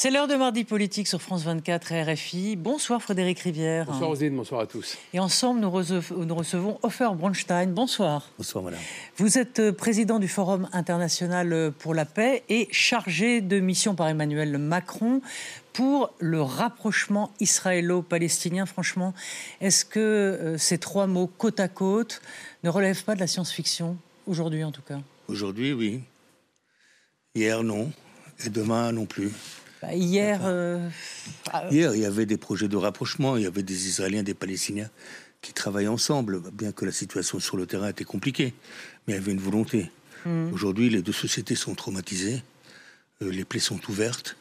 C'est l'heure de mardi politique sur France 24 et RFI. Bonsoir Frédéric Rivière. Bonsoir Rosine, bonsoir à tous. Et ensemble, nous, recevons, nous recevons Hofer Bronstein. Bonsoir. Bonsoir madame. Vous êtes euh, président du Forum international pour la paix et chargé de mission par Emmanuel Macron pour le rapprochement israélo-palestinien. Franchement, est-ce que euh, ces trois mots côte à côte ne relèvent pas de la science-fiction Aujourd'hui en tout cas? Aujourd'hui, oui. Hier, non. Et demain, non plus. Bah, hier, euh, Hier, il y avait des projets de rapprochement, il y avait des Israéliens, des Palestiniens qui travaillaient ensemble, bien que la situation sur le terrain était compliquée, mais il y avait une volonté. Aujourd'hui, les deux sociétés sont traumatisées, euh, les plaies sont ouvertes,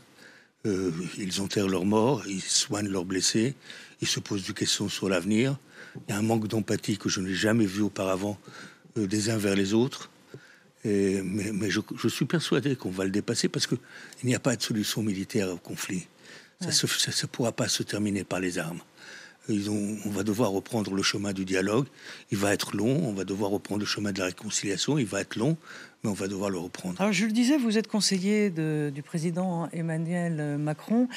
euh, ils enterrent leurs morts, ils soignent leurs blessés, ils se posent des questions sur l'avenir. Il y a un manque d'empathie que je n'ai jamais vu auparavant euh, des uns vers les autres. Et- mais mais je, je suis persuadé qu'on va le dépasser parce qu'il n'y a pas de solution militaire au conflit. Ça ne pourra pas se terminer par les armes. Ils ont- on va devoir reprendre le chemin du dialogue. Il va être long. On va devoir reprendre le chemin de la réconciliation. Il va être long, mais on va devoir le reprendre. Alors, je le disais, vous êtes conseiller de- du président Emmanuel Macron.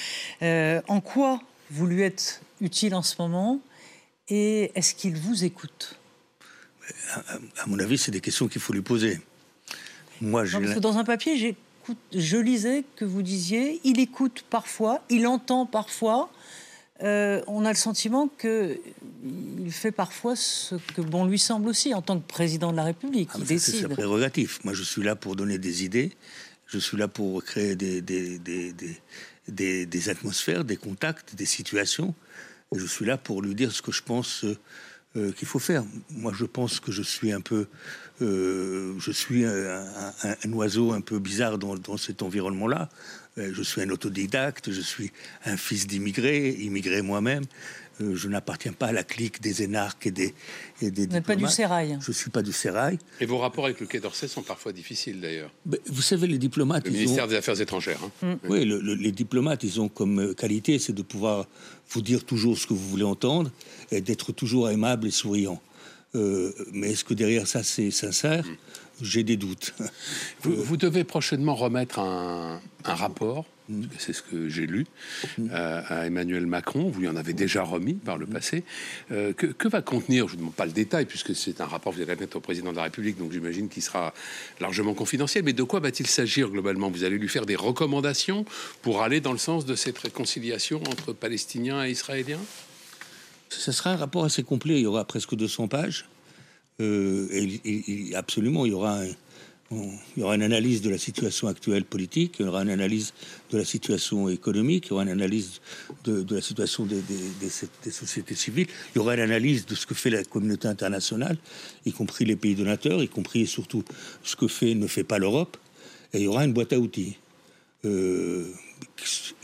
Euh, en quoi vous lui êtes utile en ce moment Et est-ce qu'il vous écoute? À mon avis, c'est des questions qu'il faut lui poser. Moi, j'ai Non, parce l'im- que dans un papier, j'écoute- je lisais que vous disiez il écoute parfois, il entend parfois. Euh, on a le sentiment que il fait parfois ce que bon lui semble aussi en tant que président de la République. Ah, il c'est sa prérogative. Moi, je suis là pour donner des idées. Je suis là pour créer des, des, des, des, des- des atmosphères, des contacts, des situations. Et je suis là pour lui dire ce que je pense euh, euh, qu'il faut faire. Moi, je pense que je suis un peu, euh, je suis un, oiseau un peu bizarre dans, dans cet environnement-là. Euh, je suis un autodidacte, je suis un fils d'immigrés, immigré moi-même. Euh, je n'appartiens pas à la clique des énarques et des, et des Vous n'êtes pas du sérail. Je suis pas du sérail. Et vos rapports avec le Quai d'Orsay sont parfois difficiles d'ailleurs. Ben, vous savez, les diplomates, Le ils ministère ont, des Affaires étrangères. hein. oui, le- le- les diplomates, ils ont comme euh, qualité, c'est de pouvoir vous dire toujours ce que vous voulez entendre et d'être toujours aimable et souriant. Euh, mais est-ce que derrière ça, c'est sincère? J'ai des doutes. Vous, vous devez prochainement remettre un, un rapport, c'est ce que j'ai lu, euh, à Emmanuel Macron. Vous lui en avez déjà remis par le passé. Euh, que, que va contenir, je ne demande pas le détail, puisque c'est un rapport que vous allez remettre au président de la République, donc j'imagine qu'il sera largement confidentiel. Mais de quoi va-t-il s'agir globalement? Vous allez lui faire des recommandations pour aller dans le sens de cette réconciliation entre Palestiniens et Israéliens? Ce sera un rapport assez complet. Il y aura presque 200 pages. Euh, absolument, il y aura il y aura une analyse de la situation actuelle politique, il y aura une analyse de la situation économique, il y aura une analyse de, la situation des sociétés civiles, il y aura une analyse de ce que fait la communauté internationale, y compris les pays donateurs, y compris et surtout ce que fait ne fait pas l'Europe, et il y aura une boîte à outils. Euh,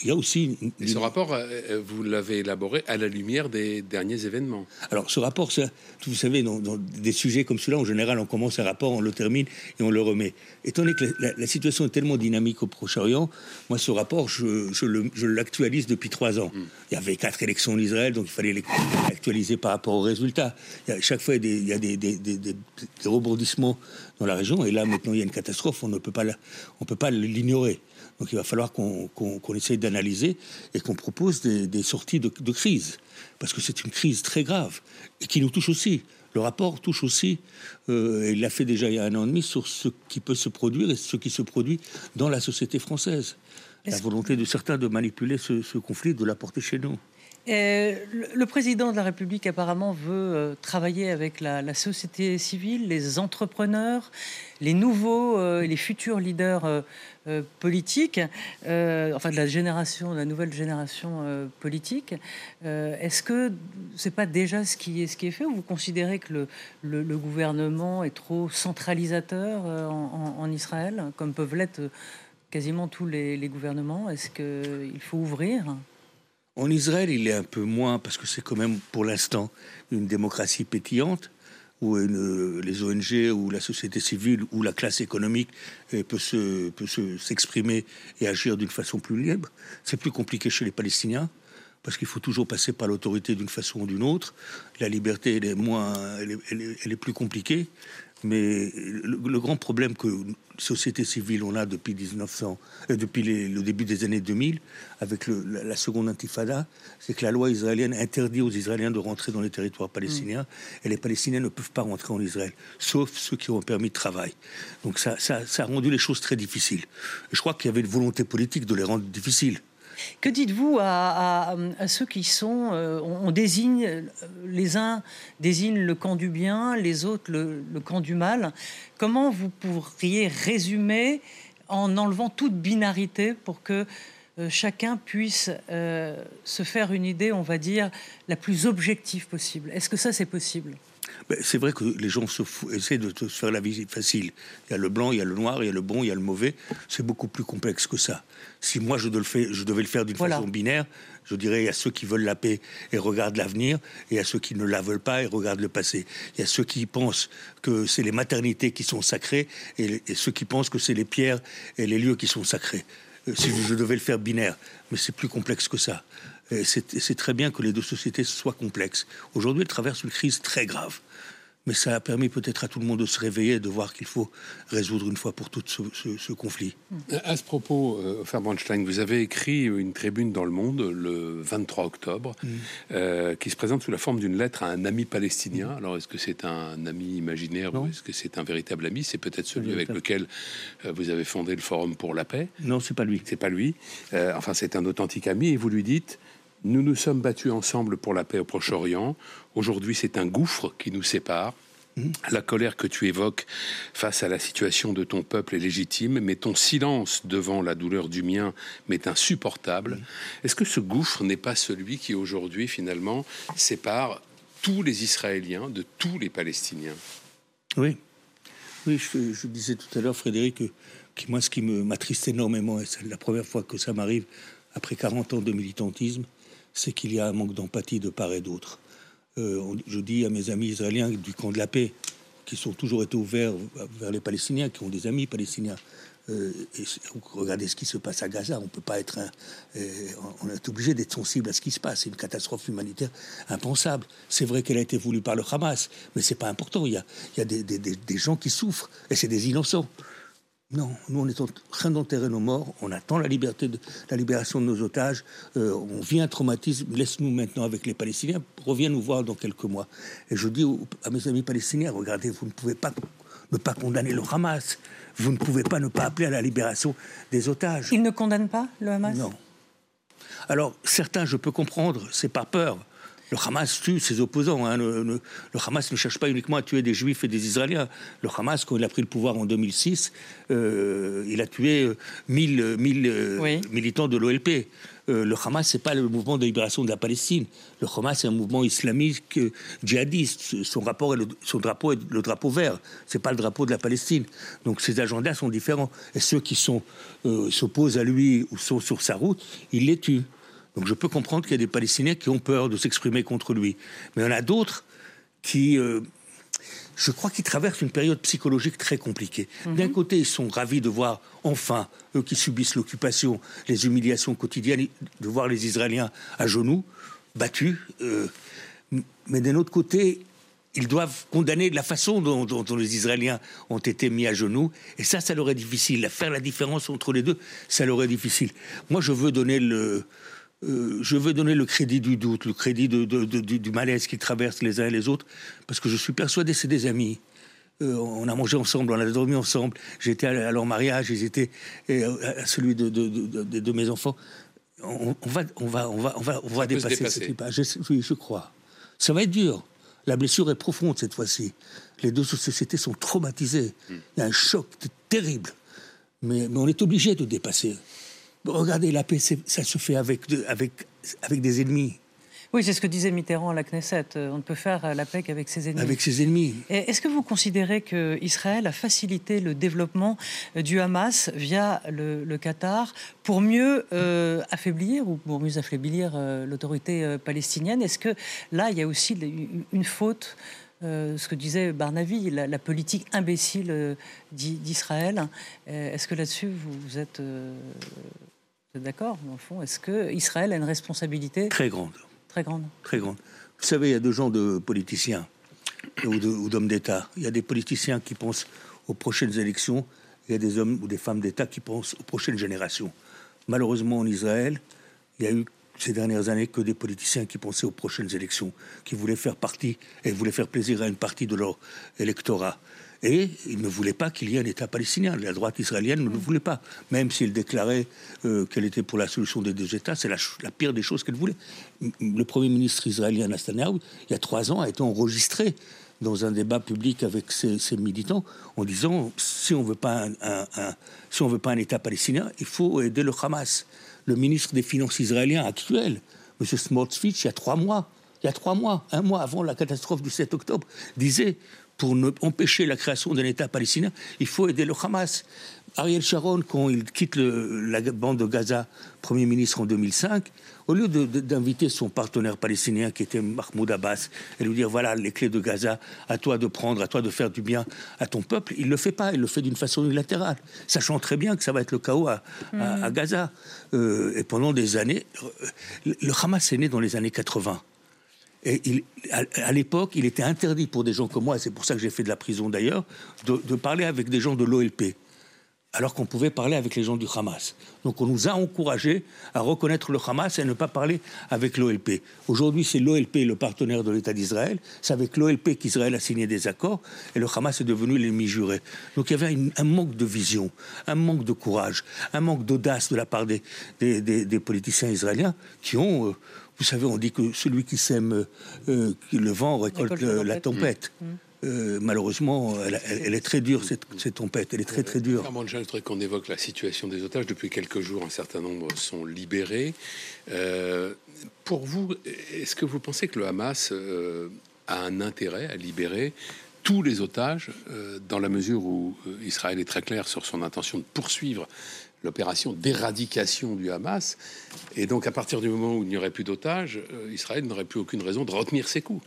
il y a aussi une- Et ce rapport, euh, euh, vous l'avez élaboré à la lumière des derniers événements. Alors, ce rapport, vous savez, dans, dans des sujets comme cela, en général, on commence un rapport, on le termine et on le remet. Étant donné que la, la- la situation est tellement dynamique au Proche-Orient, moi, ce rapport, je, l'actualise depuis trois ans. Il y avait quatre élections en Israël, donc il fallait l'actualiser par rapport aux résultats. Il y a, chaque fois, il y a des, il y a des, rebondissements dans la région, et là, maintenant, il y a une catastrophe, on ne peut pas l'ignorer. Donc il va falloir qu'on essaye d'analyser et qu'on propose des, des sorties de, de crise. Parce que c'est une crise très grave et qui nous touche aussi. Le rapport touche aussi, euh, et il l'a fait déjà il y a un an et demi, sur ce qui peut se produire et ce qui se produit dans la société française. La volonté de certains de manipuler ce, ce conflit, de l'apporter chez nous. Euh, le, président de la République apparemment veut euh, travailler avec la, société civile, les entrepreneurs, les nouveaux euh, les futurs leaders euh, politiques, enfin de la génération, de la nouvelle génération politique. Est-ce que c'est pas déjà ce qui est fait ou vous considérez que le, gouvernement est trop centralisateur en, Israël, comme peuvent l'être quasiment tous les, les gouvernements? Est-ce qu'il faut ouvrir? En Israël, il est un peu moins, parce que c'est quand même pour l'instant une démocratie pétillante. où les ONG ou la société civile ou la classe économique peut se peut s'exprimer et agir d'une façon plus libre. C'est plus compliqué chez les Palestiniens parce qu'il faut toujours passer par l'autorité d'une façon ou d'une autre. La liberté, est moins, elle est, plus compliquée. Mais le, grand problème que société civile on a depuis 1900, euh, depuis le début des années 2000, avec la, seconde intifada, c'est que la loi israélienne interdit aux Israéliens de rentrer dans les territoires palestiniens, mm. et les Palestiniens ne peuvent pas rentrer en Israël, sauf ceux qui ont un permis de travail. Donc ça, ça, ça a rendu les choses très difficiles. Je crois qu'il y avait une volonté politique de les rendre difficiles. Que dites-vous à, ceux qui sont, euh, on, désigne, les uns désignent le camp du bien, les autres le, camp du mal. Comment vous pourriez résumer en enlevant toute binarité pour que euh, chacun puisse euh, se faire une idée, on va dire, la plus objective possible? Est-ce que ça, c'est possible? C'est vrai que les gens se essaient de se faire la vie facile. Il y a le blanc, il y a le noir, il y a le bon, il y a le mauvais. C'est beaucoup plus complexe que ça. Si moi je, je devais le faire d'une façon binaire, je dirais il y a ceux qui veulent la paix et regardent l'avenir, et il y a ceux qui ne la veulent pas et regardent le passé. Il y a ceux qui pensent que c'est les maternités qui sont sacrées, et, ceux qui pensent que c'est les pierres et les lieux qui sont sacrés. Euh, si je devais le faire binaire, mais c'est plus complexe que ça. C'est très bien que les deux sociétés soient complexes. Aujourd'hui, elles traversent une crise très grave mais ça a permis peut-être à tout le monde de se réveiller et de voir qu'il faut résoudre une fois pour toutes ce, conflit. À ce propos, euh, vous avez écrit une tribune dans Le Monde le 23 octobre mm. euh, qui se présente sous la forme d'une lettre à un ami palestinien. Mm. Alors, est-ce que c'est un ami imaginaire ou est-ce que c'est un véritable ami? C'est peut-être celui avec lequel euh, vous avez fondé le Forum pour la paix? Non, c'est pas lui. C'est pas lui. enfin, c'est un authentique ami et vous lui dites nous nous sommes battus ensemble pour la paix au Proche-Orient. Aujourd'hui, c'est un gouffre qui nous sépare. Mmh. La colère que tu évoques face à la situation de ton peuple est légitime, mais ton silence devant la douleur du mien m'est insupportable. Mmh. Est-ce que ce gouffre n'est pas celui qui aujourd'hui finalement sépare tous les Israéliens de tous les Palestiniens? Oui, oui, je, disais tout à l'heure, Frédéric, que, moi, ce qui m'attriste énormément, et c'est la première fois que ça m'arrive après 40 ans de militantisme, c'est qu'il y a un manque d'empathie de part et d'autre. Euh, je dis à mes amis israéliens du camp de la paix, qui sont toujours été ouverts vers les Palestiniens, qui ont des amis palestiniens. Euh, regardez ce qui se passe à Gaza. On peut pas être, euh, on est obligé d'être sensible à ce qui se passe. C'est une catastrophe humanitaire impensable. C'est vrai qu'elle a été voulue par le Hamas, mais c'est pas important. Il y a, des gens qui souffrent et c'est des innocents. Non, nous on est en train d'enterrer nos morts, on attend la liberté, de, la libération de nos otages, euh, on vit un traumatisme, laisse-nous maintenant avec les Palestiniens, reviens nous voir dans quelques mois. Et je dis à mes amis palestiniens, regardez, vous ne pouvez pas ne pas condamner le Hamas, vous ne pouvez pas ne pas appeler à la libération des otages. Ils ne condamnent pas le Hamas? Non. Alors certains, je peux comprendre, c'est par peur. Le Hamas tue ses opposants. Hein. Le, Hamas ne cherche pas uniquement à tuer des Juifs et des Israéliens. Le Hamas, quand il a pris le pouvoir en 2006, euh, il a tué 1000, euh, euh, militants de l'OLP. le Hamas, c'est pas le mouvement de libération de la Palestine. Le Hamas, c'est un mouvement islamique djihadiste. Son, rapport est le, son drapeau est le drapeau vert. C'est pas le drapeau de la Palestine. Donc ses agendas sont différents. Et ceux qui sont s'opposent à lui ou sont sur sa route, il les tue. Donc je peux comprendre qu'il y a des Palestiniens qui ont peur de s'exprimer contre lui. Mais il y en a d'autres qui, euh, je crois, qui traversent une période psychologique très compliquée. Mhm. D'un côté, ils sont ravis de voir enfin, eux qui subissent l'occupation, les humiliations quotidiennes, de voir les Israéliens à genoux, battus. Euh, mais d'un autre côté, ils doivent condamner la façon dont, dont, les Israéliens ont été mis à genoux. Et ça, ça leur est difficile. Faire la différence entre les deux, ça leur est difficile. Moi, je veux donner le, euh, je veux donner le crédit du doute, le crédit du, malaise qu'ils traversent les uns et les autres, parce que je suis persuadé c'est des amis. Euh, on a mangé ensemble, on a dormi ensemble. J'étais à, leur mariage, ils étaient à celui de, mes enfants. On, va, on va, on va, on va, on va dépasser, cette époque. Je, oui, je crois. Ça va être dur. La blessure est profonde cette fois-ci. Les deux sociétés sont traumatisées. Hmm. Il y a un choc terrible. mais on est obligé de dépasser. Regardez, la paix, ça se fait avec, avec, avec des ennemis. Oui, c'est ce que disait Mitterrand à la Knesset. Euh, on ne peut faire euh, la paix qu'avec ses ennemis. Avec ses ennemis. Est-ce que vous considérez que Israël a facilité le développement euh, du Hamas via le, Qatar pour mieux affaiblir ou pour mieux affaiblir l'autorité palestinienne? Est-ce que là, il y a aussi une faute ce que disait Barnavi, la, politique imbécile d'Israël? Est-ce que là-dessus, vous, êtes, d'accord, au fond Est-ce que Israël a une responsabilité Très grande. Très grande. Très grande. Vous savez, il y a deux genres de politiciens ou d'hommes d'État. Il y a des politiciens qui pensent aux prochaines élections, il y a des hommes ou des femmes d'État qui pensent aux prochaines générations. Malheureusement, en Israël, il y a eu ces dernières années que des politiciens qui pensaient aux prochaines élections, qui voulaient faire partie et voulaient faire plaisir à une partie de leur électorat. Et ils ne voulaient pas qu'il y ait un État palestinien. La droite israélienne ne le voulait pas. Même s'il déclarait euh, qu'elle était pour la solution des deux États, c'est la, pire des choses qu'elle voulait. Le Premier ministre israélien Netanyahu, il y a trois ans, a été enregistré dans un débat public avec ses, militants en disant si on veut pas un, si on veut pas un État palestinien, il faut aider le Hamas. Le ministre des Finances israélien actuel, M. Smotrich, il y a trois mois, il y a trois mois, un mois avant la catastrophe du 7 octobre, disait pour ne empêcher la création d'un État palestinien, il faut aider le Hamas. Ariel Sharon, quand il quitte la bande de Gaza, Premier ministre en 2005, au lieu d'inviter son partenaire palestinien qui était Mahmoud Abbas et lui dire voilà les clés de Gaza, à toi de prendre, à toi de faire du bien à ton peuple, il ne le fait pas, il le fait d'une façon unilatérale, sachant très bien que ça va être le chaos à, mm. Gaza. Euh, et pendant des années, le Hamas est né dans les années 80. Et à, l'époque, il était interdit pour des gens comme moi, et c'est pour ça que j'ai fait de la prison d'ailleurs, de, parler avec des gens de l'OLP, alors qu'on pouvait parler avec les gens du Hamas. Donc on nous a encouragés à reconnaître le Hamas et à ne pas parler avec l'OLP. Aujourd'hui, c'est l'OLP le partenaire de l'État d'Israël. C'est avec l'OLP qu'Israël a signé des accords et le Hamas est devenu l'ennemi juré. Donc il y avait un manque de vision, un manque de courage, un manque d'audace de la part des, des, politiciens israéliens qui ont... Euh, vous savez, on dit que celui qui sème euh, le vent récolte, la tempête. Mm. Mm. Euh, malheureusement, elle, est très dure, cette, tempête. Elle est très, très dure. je voudrais qu'on évoque la situation des otages. Depuis quelques jours, un certain nombre sont libérés. Euh, pour vous, est-ce que vous pensez que le Hamas a un intérêt à libérer tous les otages, dans la mesure où Israël est très clair sur son intention de poursuivre l'opération d'éradication du Hamas. Et donc, à partir du moment où il n'y aurait plus d'otages, euh, Israël n'aurait plus aucune raison de retenir ses coups.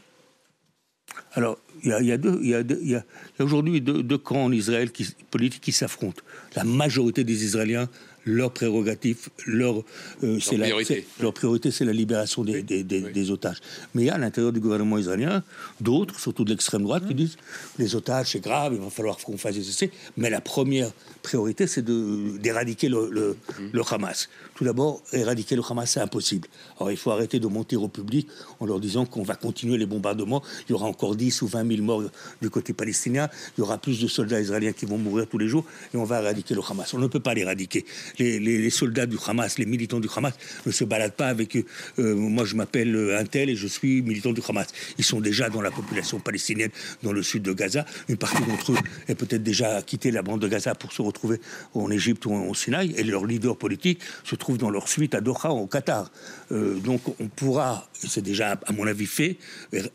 Alors, il y a, deux, il y a, aujourd'hui deux, camps en Israël qui, politiques qui s'affrontent. La majorité des Israéliens leur prérogative, leur, euh, c'est priorité. La, leur priorité, c'est la libération des, des, des, otages. Mais il y a à l'intérieur du gouvernement israélien d'autres, surtout de l'extrême droite, qui disent les otages, c'est grave, il va falloir qu'on fasse des essais. Mais la première priorité, c'est d'éradiquer le, le, mmh. le, Hamas. Tout d'abord, éradiquer le Hamas, c'est impossible. Alors il faut arrêter de mentir au public en leur disant qu'on va continuer les bombardements. Il y aura encore 10 ou 20 000 morts du côté palestinien. Il y aura plus de soldats israéliens qui vont mourir tous les jours et on va éradiquer le Hamas. On ne peut pas l'éradiquer les, soldats du Hamas, les militants du Hamas ne se baladent pas avec euh, moi je m'appelle un tel et je suis militant du Hamas. Ils sont déjà dans la population palestinienne dans le sud de Gaza. Une partie d'entre eux est peut-être déjà quitté la bande de Gaza pour se retrouver en Égypte ou en Sinaï et leur leader politique se trouve dans leur suite à Doha au Qatar. Euh, donc on pourra, c'est déjà à mon avis fait,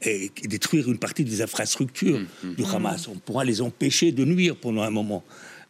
et, détruire une partie des infrastructures mmh, mmh. du Hamas. On pourra les empêcher de nuire pendant un moment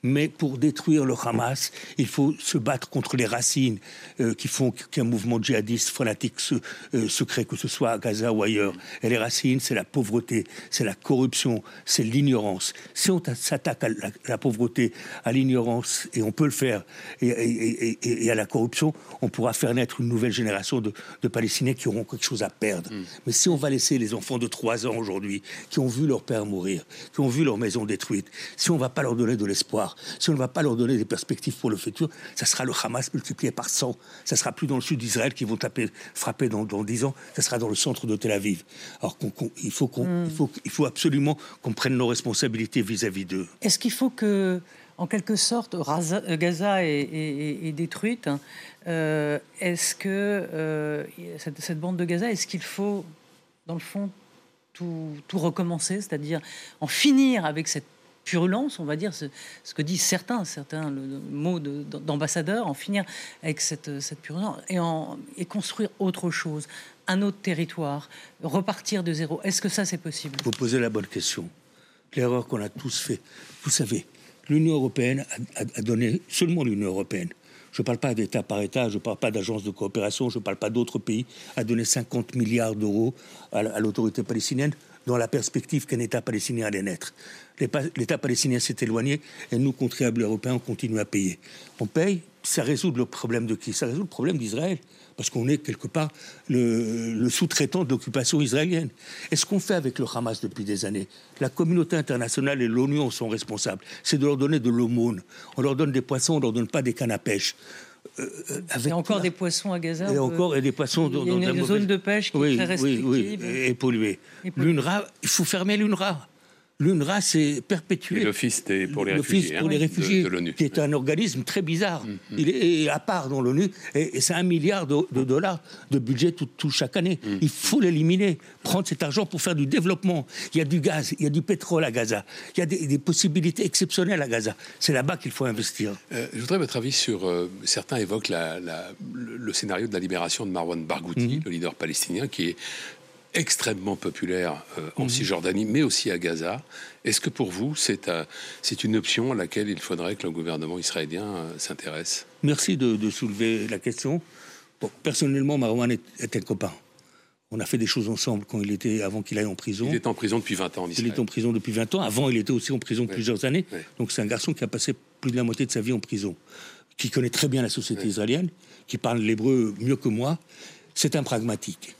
mais pour détruire le Hamas, il faut se battre contre les racines euh, qui font qu'un mouvement djihadiste fanatique se, euh, crée, que ce soit à Gaza ou ailleurs. Et les racines, c'est la pauvreté, c'est la corruption, c'est l'ignorance. Si on s'attaque à la, pauvreté, à l'ignorance, et on peut le faire, et, à la corruption, on pourra faire naître une nouvelle génération de, Palestiniens qui auront quelque chose à perdre. Mm. Mais si on va laisser les enfants de 3 ans aujourd'hui, qui ont vu leur père mourir, qui ont vu leur maison détruite, si on ne va pas leur donner de l'espoir, si on ne va pas leur donner des perspectives pour le futur, ça sera le Hamas multiplié par 100. Ça sera plus dans le sud d'Israël qui vont taper, frapper dans, dans 10 ans, ça sera dans le centre de Tel Aviv. Alors il, faut qu'on, faut, il faut absolument qu'on prenne nos responsabilités vis-à-vis d'eux. Est-ce qu'il faut que, en quelque sorte, euh, Gaza est, détruite hein, euh, Est-ce que euh, cette, cette bande de Gaza, est-ce qu'il faut, dans le fond, tout, tout, recommencer, c'est-à-dire en finir avec cette purulence, on va dire, ce, que disent certains, certains le, mot d'ambassadeur, en finir avec cette, cette purulence et, construire autre chose, un autre territoire, repartir de zéro. Est-ce que ça, c'est possible? Vous posez la bonne question. L'erreur qu'on a tous fait. Vous savez, l'Union européenne a, donné, seulement l'Union européenne, je ne parle pas d'État par État, je ne parle pas d'agence de coopération, je ne parle pas d'autres pays, a donné 50 milliards d'euros à l'autorité palestinienne dans la perspective qu'un État palestinien allait naître. L'État palestinien s'est éloigné et nous, contribuables européens, on continue à payer. On paye, ça résout le problème de qui? Ça résout le problème d'Israël parce qu'on est quelque part le, sous-traitant de l'occupation israélienne. Et ce qu'on fait avec le Hamas depuis des années, la communauté internationale et l'ONU en sont responsables, c'est de leur donner de l'aumône. On leur donne des poissons, on leur donne pas des cannes à pêche. Euh, euh, il y a encore des poissons à Gaza. Et encore et des poissons dans, il y a une, zone de pêche qui est très restrictive. Oui, oui, et polluée. L'UNRWA, il faut fermer l'UNRWA l'UNRWA s'est perpétué. L'Office pour les réfugiés, pour les réfugiés de, l'ONU. qui est un organisme très bizarre. Mm, mm. Il est à part dans l'ONU, et, c'est un milliard de, dollars de budget tout, chaque année. Mm. Il faut l'éliminer, prendre cet argent pour faire du développement. Il y a du gaz, il y a du pétrole à Gaza, il y a des, possibilités exceptionnelles à Gaza. C'est là-bas qu'il faut investir. Euh, je voudrais votre avis sur. Euh, certains évoquent la, le, scénario de la libération de Marwan Barghouti, le leader palestinien, qui est extrêmement populaire euh, en mhm. Cisjordanie, mais aussi à Gaza. Est-ce que pour vous, c'est euh, une option à laquelle il faudrait que le gouvernement israélien euh, s'intéresse? Merci de, soulever la question. personnellement, Marwan est, un copain. On a fait des choses ensemble quand il était, avant qu'il aille en prison. Il est en prison depuis 20 ans en Israël. Il est en prison depuis 20 ans. Avant, il était aussi en prison plusieurs années. Donc c'est un garçon qui a passé plus de la moitié de sa vie en prison, qui connaît très bien la société israélienne, qui parle l'hébreu mieux que moi. C'est un pragmatique.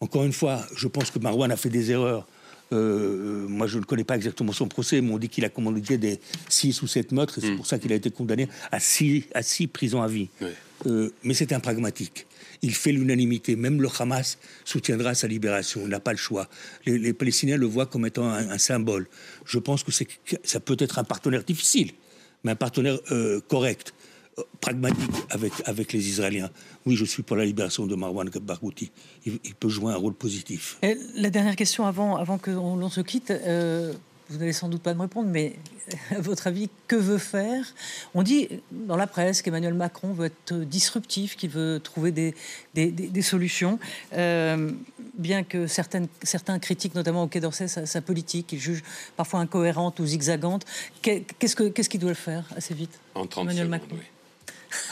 Encore une fois, je pense que Marwan a fait des erreurs. Euh, moi, je ne connais pas exactement son procès, mais on dit qu'il a commandé des 6 ou 7 meurtres, et c'est hmm. pour ça qu'il a été condamné à 6 à six prisons à vie. Euh, mais c'est un pragmatique. Il fait l'unanimité. Même le Hamas soutiendra sa libération. Il n'a pas le choix. Les, Palestiniens le voient comme étant un, symbole. Je pense que ça peut être un partenaire difficile, mais un partenaire euh, correct pragmatique avec, avec les Israéliens. Oui, je suis pour la libération de Marwan Barghouti. Il, peut jouer un rôle positif. la dernière question avant, avant que l'on se quitte. Euh, vous n'allez sans doute pas me répondre, mais à votre avis, que veut faire? On dit dans la presse qu'Emmanuel Macron veut être disruptif, qu'il veut trouver des, des, des, solutions, euh, bien que certaines, certains critiquent notamment au Quai d'Orsay sa, politique, qu'ils jugent parfois incohérente ou zigzagante. Qu'est-ce qu'il ce doit le faire assez vite En 30 Emmanuel Macron?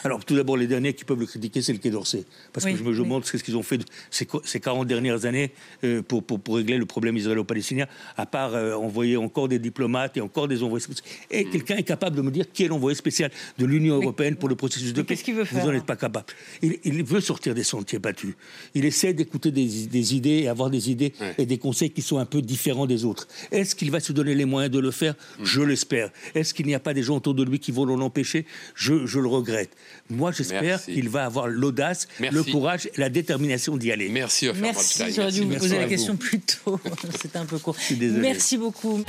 Alors, tout d'abord, les derniers qui peuvent le critiquer, c'est le Quai d'Orsay. Parce que je me demande ce qu'ils ont fait ces, ces 40 dernières années euh, pour, pour, régler le problème israélo-palestinien, à part euh, envoyer encore des diplomates et encore des envoyés spéciaux. Et mm. quelqu'un est capable de me dire qui est l'envoyé spécial de l'Union européenne pour le processus de paix Qu'est-ce qu'il veut faire Vous n'en êtes pas capable. Il, veut sortir des sentiers battus. Il essaie d'écouter des, idées et avoir des idées et des conseils qui sont un peu différents des autres. Est-ce qu'il va se donner les moyens de le faire? Mm. Je l'espère. Est-ce qu'il n'y a pas des gens autour de lui qui vont l'en empêcher? Je, je le regrette. Moi, j'espère qu'il va avoir l'audace, le courage et la détermination d'y aller. Merci, Merci, j'aurais dû vous poser la question plus tôt. C'était un peu court. Merci beaucoup.